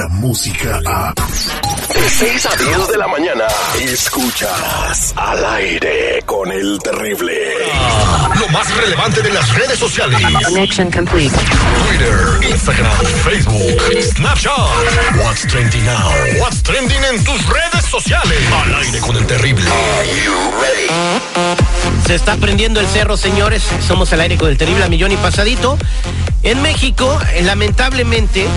la música a... De 6 a 10 de la mañana, escuchas al aire con el terrible. Lo más relevante de las redes sociales. Connection complete. Twitter, Instagram, Facebook, Snapchat. What's trending now? What's trending en tus redes sociales. Al aire con el terrible. Se está prendiendo el cerro, señores. Somos al aire con el terrible millón y pasadito. En México, eh, lamentablemente,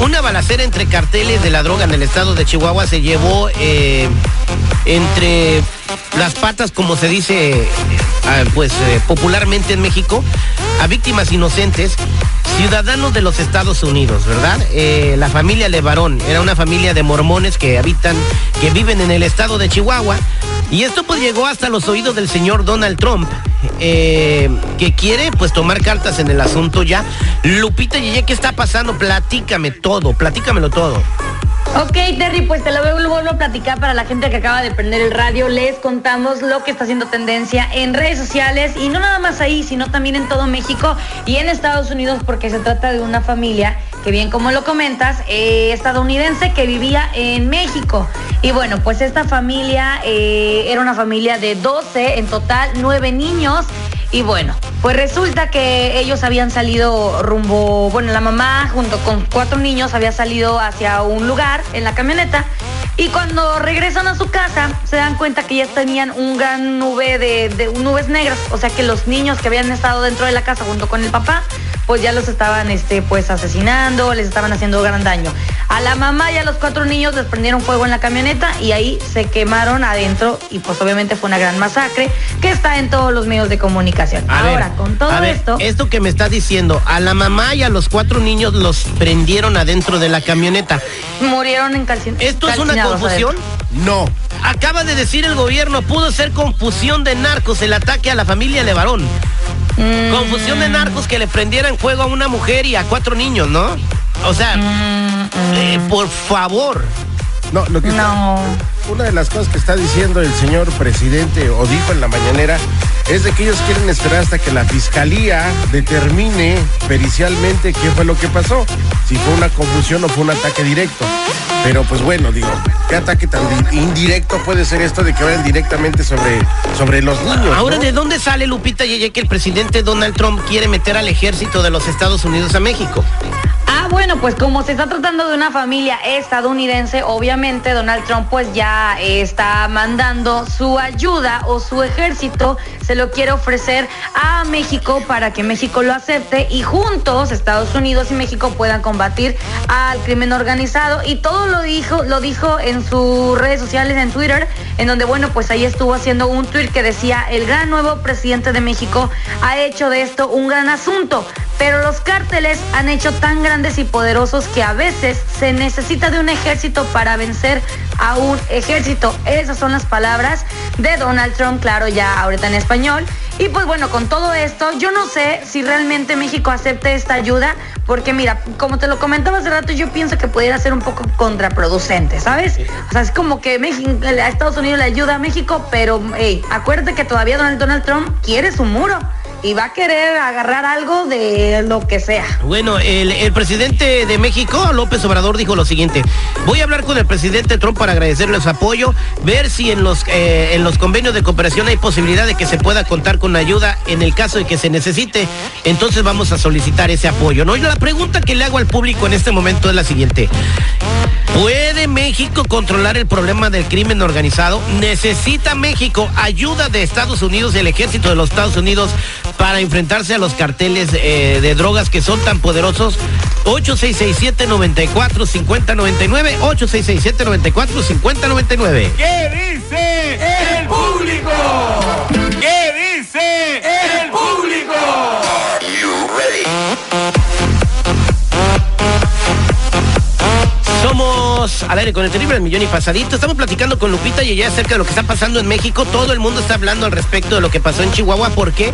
una balacera entre carteles de la droga en el estado de Chihuahua se llevó eh, entre las patas, como se dice, eh, ah, pues popularmente en México, a víctimas inocentes, ciudadanos de los Estados Unidos, ¿verdad? Eh, la familia Levarón era una familia de mormones que habitan, que viven en el estado de Chihuahua. Y esto pues llegó hasta los oídos del señor Donald Trump, eh, que quiere pues tomar cartas en el asunto ya. Lupita Yeye, ¿qué está pasando? Platícame todo, platícamelo todo. Ok, Terry, pues te lo vuelvo a platicar para la gente que acaba de prender el radio. Les contamos lo que está haciendo tendencia en redes sociales y no nada más ahí, sino también en todo México y en Estados Unidos porque se trata de una familia que bien como lo comentas, eh, estadounidense que vivía en México. Y bueno, pues esta familia eh, era una familia de 12, en total 9 niños. Y bueno, pues resulta que ellos habían salido rumbo, bueno, la mamá junto con cuatro niños había salido hacia un lugar en la camioneta y cuando regresan a su casa se dan cuenta que ya tenían un gran nube de, de nubes negras, o sea que los niños que habían estado dentro de la casa junto con el papá pues ya los estaban este, pues asesinando, les estaban haciendo gran daño. A la mamá y a los cuatro niños les prendieron fuego en la camioneta y ahí se quemaron adentro y pues obviamente fue una gran masacre que está en todos los medios de comunicación. A Ahora, ver, con todo a ver, esto... Esto que me estás diciendo, a la mamá y a los cuatro niños los prendieron adentro de la camioneta. Murieron en calcin- ¿Esto es una calcinados confusión? No. Acaba de decir el gobierno, pudo ser confusión de narcos el ataque a la familia Levarón. Mm, Confusión de narcos que le prendieran fuego a una mujer y a cuatro niños, ¿no? O sea, mm, eh, por favor. No, lo que está- No. una de las cosas que está diciendo el señor presidente o dijo en la mañanera es de que ellos quieren esperar hasta que la fiscalía determine pericialmente qué fue lo que pasó, si fue una confusión o fue un ataque directo. Pero pues bueno, digo, ¿qué ataque tan di- indirecto puede ser esto de que vayan directamente sobre, sobre los niños? Ahora, ¿no? ¿de dónde sale Lupita Yeye que el presidente Donald Trump quiere meter al ejército de los Estados Unidos a México? Bueno, pues como se está tratando de una familia estadounidense, obviamente Donald Trump pues ya eh, está mandando su ayuda o su ejército, se lo quiere ofrecer a México para que México lo acepte y juntos Estados Unidos y México puedan combatir al crimen organizado. Y todo lo dijo, lo dijo en sus redes sociales, en Twitter, en donde bueno, pues ahí estuvo haciendo un tweet que decía, el gran nuevo presidente de México ha hecho de esto un gran asunto, pero los cárteles han hecho tan grandes y poderosos que a veces se necesita de un ejército para vencer a un ejército. Esas son las palabras de Donald Trump, claro, ya ahorita en español. Y pues bueno, con todo esto, yo no sé si realmente México acepte esta ayuda, porque mira, como te lo comentaba hace rato, yo pienso que pudiera ser un poco contraproducente, ¿sabes? O sea, es como que México, a Estados Unidos le ayuda a México, pero hey, acuérdate que todavía Donald, Donald Trump quiere su muro y va a querer agarrar algo de lo que sea. Bueno, el, presidente de México, López Obrador, dijo lo siguiente. Voy a hablar con el presidente Trump para agradecerle su apoyo, ver si en los, eh, en los convenios de cooperación hay posibilidad de que se pueda contar con ayuda en el caso de que se necesite. Entonces vamos a solicitar ese apoyo. ¿no? Y la pregunta que le hago al público en este momento es la siguiente. ¿Puede México controlar el problema del crimen organizado? ¿Necesita México ayuda de Estados Unidos y el ejército de los Estados Unidos para enfrentarse a los carteles eh, de drogas que son tan poderosos? 8667-945099, 8667-945099. ¿Qué dice el público? ¿Qué dice el Somos al aire con el terrible millón y pasadito. Estamos platicando con Lupita y ella acerca de lo que está pasando en México. Todo el mundo está hablando al respecto de lo que pasó en Chihuahua. ¿Por qué?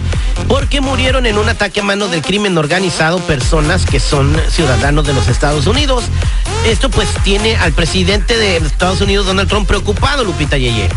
Porque murieron en un ataque a manos del crimen organizado personas que son ciudadanos de los Estados Unidos. Esto pues tiene al presidente de Estados Unidos, Donald Trump, preocupado, Lupita Yeye.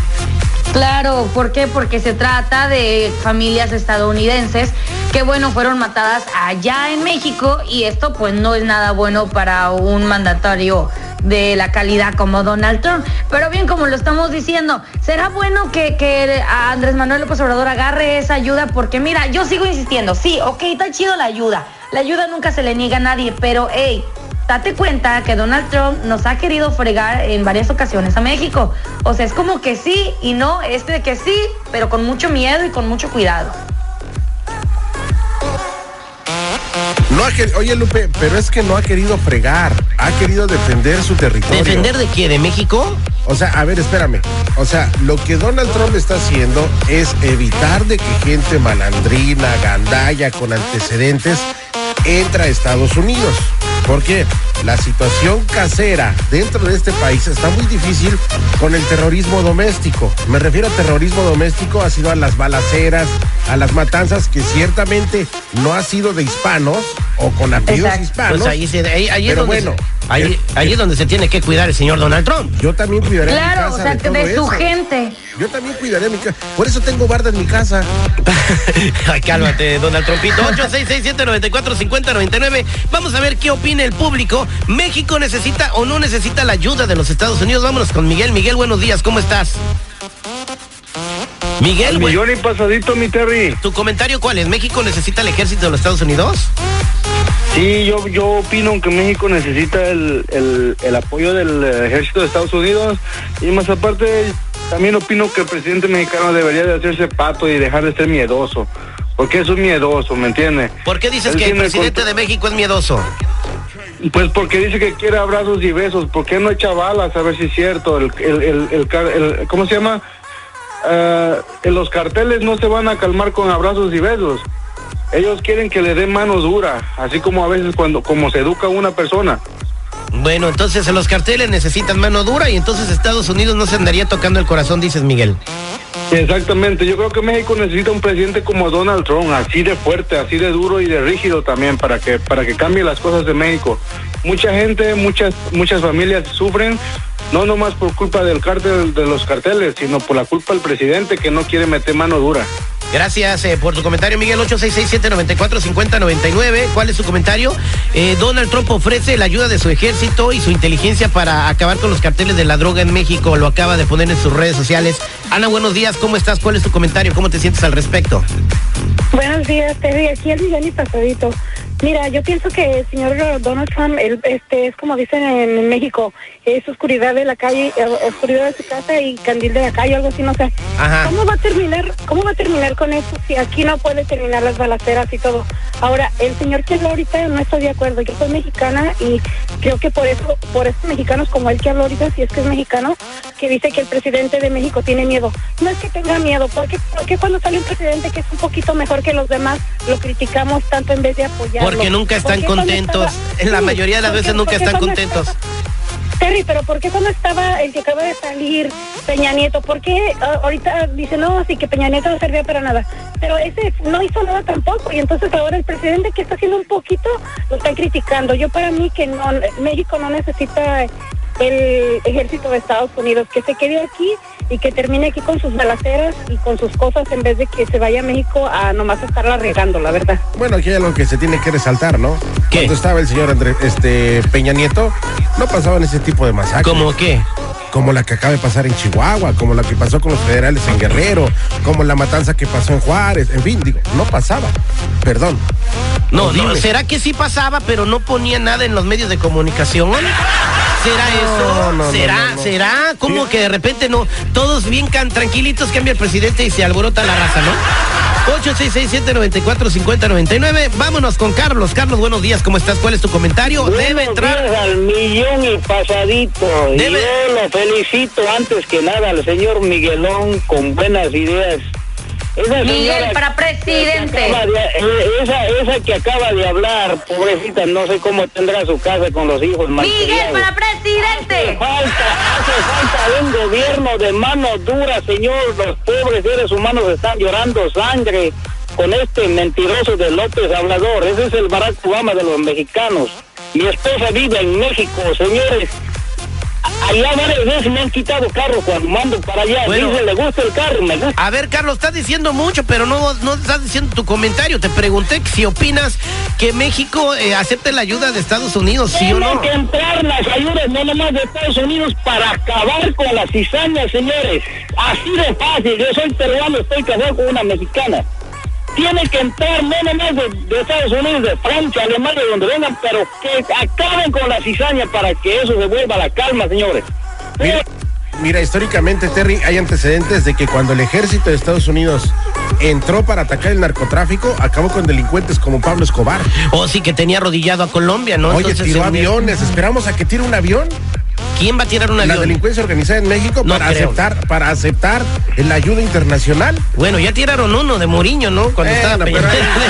Claro, ¿por qué? Porque se trata de familias estadounidenses que, bueno, fueron matadas allá en México y esto pues no es nada bueno para un mandatario de la calidad como Donald Trump. Pero bien, como lo estamos diciendo, ¿será bueno que, que Andrés Manuel López Obrador agarre esa ayuda? Porque mira, yo sigo insistiendo, sí, ok, está chido la ayuda. La ayuda nunca se le niega a nadie, pero hey, date cuenta que Donald Trump nos ha querido fregar en varias ocasiones a México. O sea, es como que sí y no, este de que sí, pero con mucho miedo y con mucho cuidado. No ha querido, oye Lupe, pero es que no ha querido fregar, ha querido defender su territorio. ¿Defender de qué? ¿De México? O sea, a ver, espérame. O sea, lo que Donald Trump está haciendo es evitar de que gente malandrina, gandalla, con antecedentes, entra a Estados Unidos. Porque la situación casera dentro de este país está muy difícil con el terrorismo doméstico. Me refiero a terrorismo doméstico, ha sido a las balaceras, a las matanzas que ciertamente no ha sido de hispanos o con apellidos Exacto. hispanos. Pues ahí, se- ahí- ahí es Pero donde bueno, se- ahí, eh, ahí es donde se tiene que cuidar el señor Donald Trump. Yo también cuidaré mi Claro, casa o sea, de, su eso. gente. Yo también cuidaré mi casa. Por eso tengo barda en mi casa. Ay, cálmate, Donald Trumpito. 8667-945099. Vamos a ver qué opina el público. ¿México necesita o no necesita la ayuda de los Estados Unidos? Vámonos con Miguel. Miguel, buenos días, ¿cómo estás? Miguel, millón y pasadito, mi Terry. ¿tu comentario cuál es? ¿México necesita el ejército de los Estados Unidos? Sí, yo, yo opino que México necesita el, el, el apoyo del eh, ejército de Estados Unidos y más aparte también opino que el presidente mexicano debería de hacerse pato y dejar de ser miedoso, porque es un miedoso, ¿me entiende? ¿Por qué dices Él que el presidente de México es miedoso? Pues porque dice que quiere abrazos y besos, ¿por qué no echa balas? A ver si es cierto, el, el, el, el- ¿cómo se llama? Ah, en los carteles no se van a calmar con abrazos y besos. Ellos quieren que le den mano dura, así como a veces cuando como se educa a una persona. Bueno, entonces los carteles necesitan mano dura y entonces Estados Unidos no se andaría tocando el corazón, dices Miguel. Exactamente, yo creo que México necesita un presidente como Donald Trump, así de fuerte, así de duro y de rígido también para que para que cambie las cosas de México. Mucha gente, muchas muchas familias sufren no nomás por culpa del cártel de los carteles, sino por la culpa del presidente que no quiere meter mano dura. Gracias eh, por tu comentario, Miguel. 8667-945099. ¿Cuál es su comentario? Eh, Donald Trump ofrece la ayuda de su ejército y su inteligencia para acabar con los carteles de la droga en México. Lo acaba de poner en sus redes sociales. Ana, buenos días. ¿Cómo estás? ¿Cuál es tu comentario? ¿Cómo te sientes al respecto? Buenos días, Terry. Aquí el millón y pasadito. Mira, yo pienso que el señor Donald Trump, él, este, es como dicen en México, es oscuridad de la calle, eh, oscuridad de su casa y candil de la calle, algo así, no sé. Ajá. ¿Cómo va a terminar, cómo va a terminar con eso si aquí no puede terminar las balaceras y todo? Ahora, el señor que habló ahorita no estoy de acuerdo. Yo soy mexicana y creo que por eso, por esos mexicanos como él que habló ahorita, si es que es mexicano, que dice que el presidente de México tiene miedo. No es que tenga miedo, porque, porque cuando sale un presidente que es un poquito mejor que los demás, lo criticamos tanto en vez de apoyarlo. Porque nunca están ¿Por qué cuando contentos. estaba- En la mayoría de las ¿por veces nunca están contentos. estaba- Terry, pero ¿por qué cuando estaba el que acaba de salir, Peña Nieto, por qué ah, ahorita dice, no, sí que Peña Nieto no servía para nada? Pero ese no hizo nada tampoco y entonces ahora el presidente que está haciendo un poquito lo están criticando. Yo para mí que no, México no necesita el ejército de Estados Unidos, que se quede aquí y que termine aquí con sus balaceras y con sus cosas en vez de que se vaya a México a nomás estarla regando, la verdad. Bueno, aquí hay algo que se tiene que resaltar, ¿no? ¿Qué? Cuando estaba el señor André, este Peña Nieto, no pasaban ese tipo de masacres. ¿Cómo qué? Como la que acaba de pasar en Chihuahua, como la que pasó con los federales en Guerrero, como la matanza que pasó en Juárez, en fin, digo, no pasaba. Perdón. No, No, dime. ¿será que sí pasaba, pero no ponía nada en los medios de comunicación? ¿Será eso? No, ¿Será? no, no, no. ¿Será? Como que de repente no, todos bien can- tranquilitos cambia el presidente y se alborota la raza, ¿no? 8667-945099. Vámonos con Carlos. Carlos, buenos días, ¿cómo estás? ¿Cuál es tu comentario? Debe entrar. al millón y pasadito. Y Debe- Yo lo felicito antes que nada al señor Miguelón con buenas ideas. Esa Miguel, para presidente. de- eh, esa, esa que acaba de hablar, pobrecita, no sé cómo tendrá su casa con los hijos Miguel, para Hace presidente. falta, hace falta un gobierno de mano dura, señor. Los pobres seres humanos están llorando sangre con este mentiroso de López Hablador. Ese es el Barack Obama de los mexicanos. Mi esposa vive en México, señores. Allá varias veces me han quitado carro cuando mando para allá. Bueno. Dice, le gusta el carro, me gusta. A ver, Carlos, estás diciendo mucho, pero no, no estás diciendo tu comentario. Te pregunté si opinas que México eh, acepte la ayuda de Estados Unidos, sí o Tienen no. que entrar las ayudas no nomás de Estados Unidos para acabar con las cizañas, señores. Así de fácil. Yo soy peruano, estoy casado con una mexicana. Tienen que entrar no nomás de, de Estados Unidos, de Francia, Alemania, donde vengan, pero que acaben con la cizaña para que eso se vuelva a la calma, señores. Mira, mira, históricamente, Terry, hay antecedentes de que cuando el ejército de Estados Unidos entró para atacar el narcotráfico, acabó con delincuentes como Pablo Escobar. O sí que tenía arrodillado a Colombia, ¿no? Oye, Entonces, tiró aviones. Esperamos a que tire un avión. ¿Quién va a tirar un La avión? delincuencia organizada en México No para creo. aceptar, para aceptar la ayuda internacional. Bueno, ya tiraron uno de Moriño, ¿no? Cuando Bueno, estaba pero ahí, güey.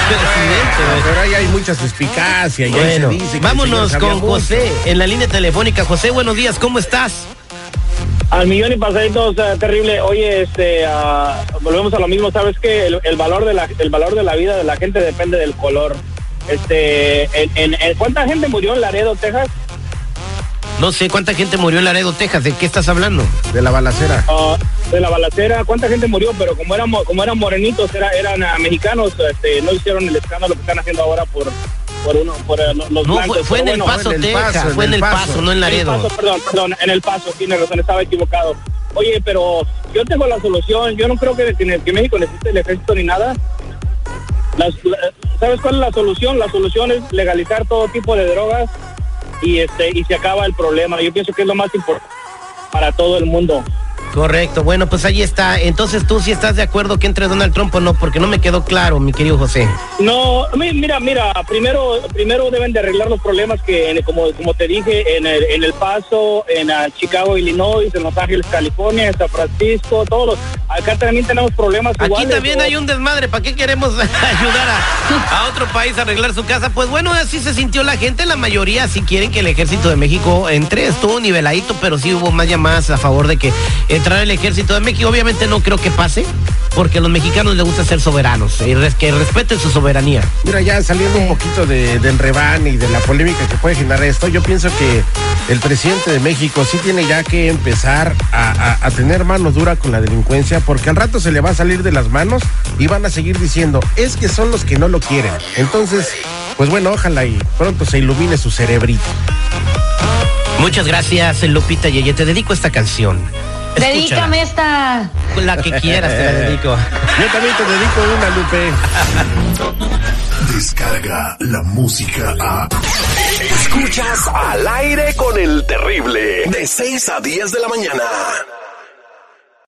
pero ahí hay mucha suspicacia. y ahí Bueno, se dice vámonos con mucho. José en la línea telefónica. José, buenos días, ¿cómo estás? Al millón y pasaditos, eh, terrible. Oye, este, ah, volvemos a lo mismo. Sabes que el, el valor de la, el valor de la vida de la gente depende del color. Este, en, en- en- ¿cuánta gente murió en Laredo, Texas? No sé cuánta gente murió en Laredo, Texas. ¿De qué estás hablando? De la balacera. Ah, de la balacera, ¿cuánta gente murió? Pero como éramos, como eran morenitos, era, eran ah, mexicanos, este, no hicieron el escándalo que están haciendo ahora por, por uno, por eh, los No, blancos. fue, fue en el bueno, Paso, el Texas. Paso, en fue en el Paso. Paso, no en En el Laredo. paso, perdón, perdón, en el paso, tiene razón, estaba equivocado. Oye, pero yo tengo la solución, yo no creo que, que- que México necesite el ejército ni nada. Las- la- ¿Sabes cuál es la solución? La solución es legalizar todo tipo de drogas y este y se acaba el problema. Yo pienso que es lo más importante para todo el mundo. Correcto, bueno, pues ahí está. Entonces tú sí estás de acuerdo que entre Donald Trump o no, porque no me quedó claro, mi querido José. No, mi- mira, mira, primero, primero deben de arreglar los problemas que, en- como, como te dije, en el, en el Paso, en ah, Chicago, Illinois, en Los Ángeles, California, en San Francisco, todos los, acá también tenemos problemas Aquí iguales. también hay un desmadre, ¿para qué queremos ayudar a, a otro país a arreglar su casa? Pues bueno, así se sintió la gente, la mayoría sí quieren que el ejército de México entre, estuvo niveladito, pero sí hubo más llamadas a favor de que entrara el ejército de México. Obviamente no creo que pase, porque a los mexicanos les gusta ser soberanos y res- que respeten su soberanía. Mira, ya saliendo un poquito de, del rebán y de la polémica que puede generar esto, yo pienso que el presidente de México sí tiene ya que empezar a, a- a tener mano dura con la delincuencia, porque al rato se le va a salir de las manos y van a seguir diciendo, es que son los que no lo quieren. Entonces, pues bueno, ojalá y pronto se ilumine su cerebrito. Muchas gracias, Lupita Yeye. Te dedico esta canción. Escúchala. Dedícame esta. La que quieras te la dedico. Yo también te dedico una, Lupe. Descarga la música a. Escuchas al aire con el terrible. De 6 a 10 de la mañana.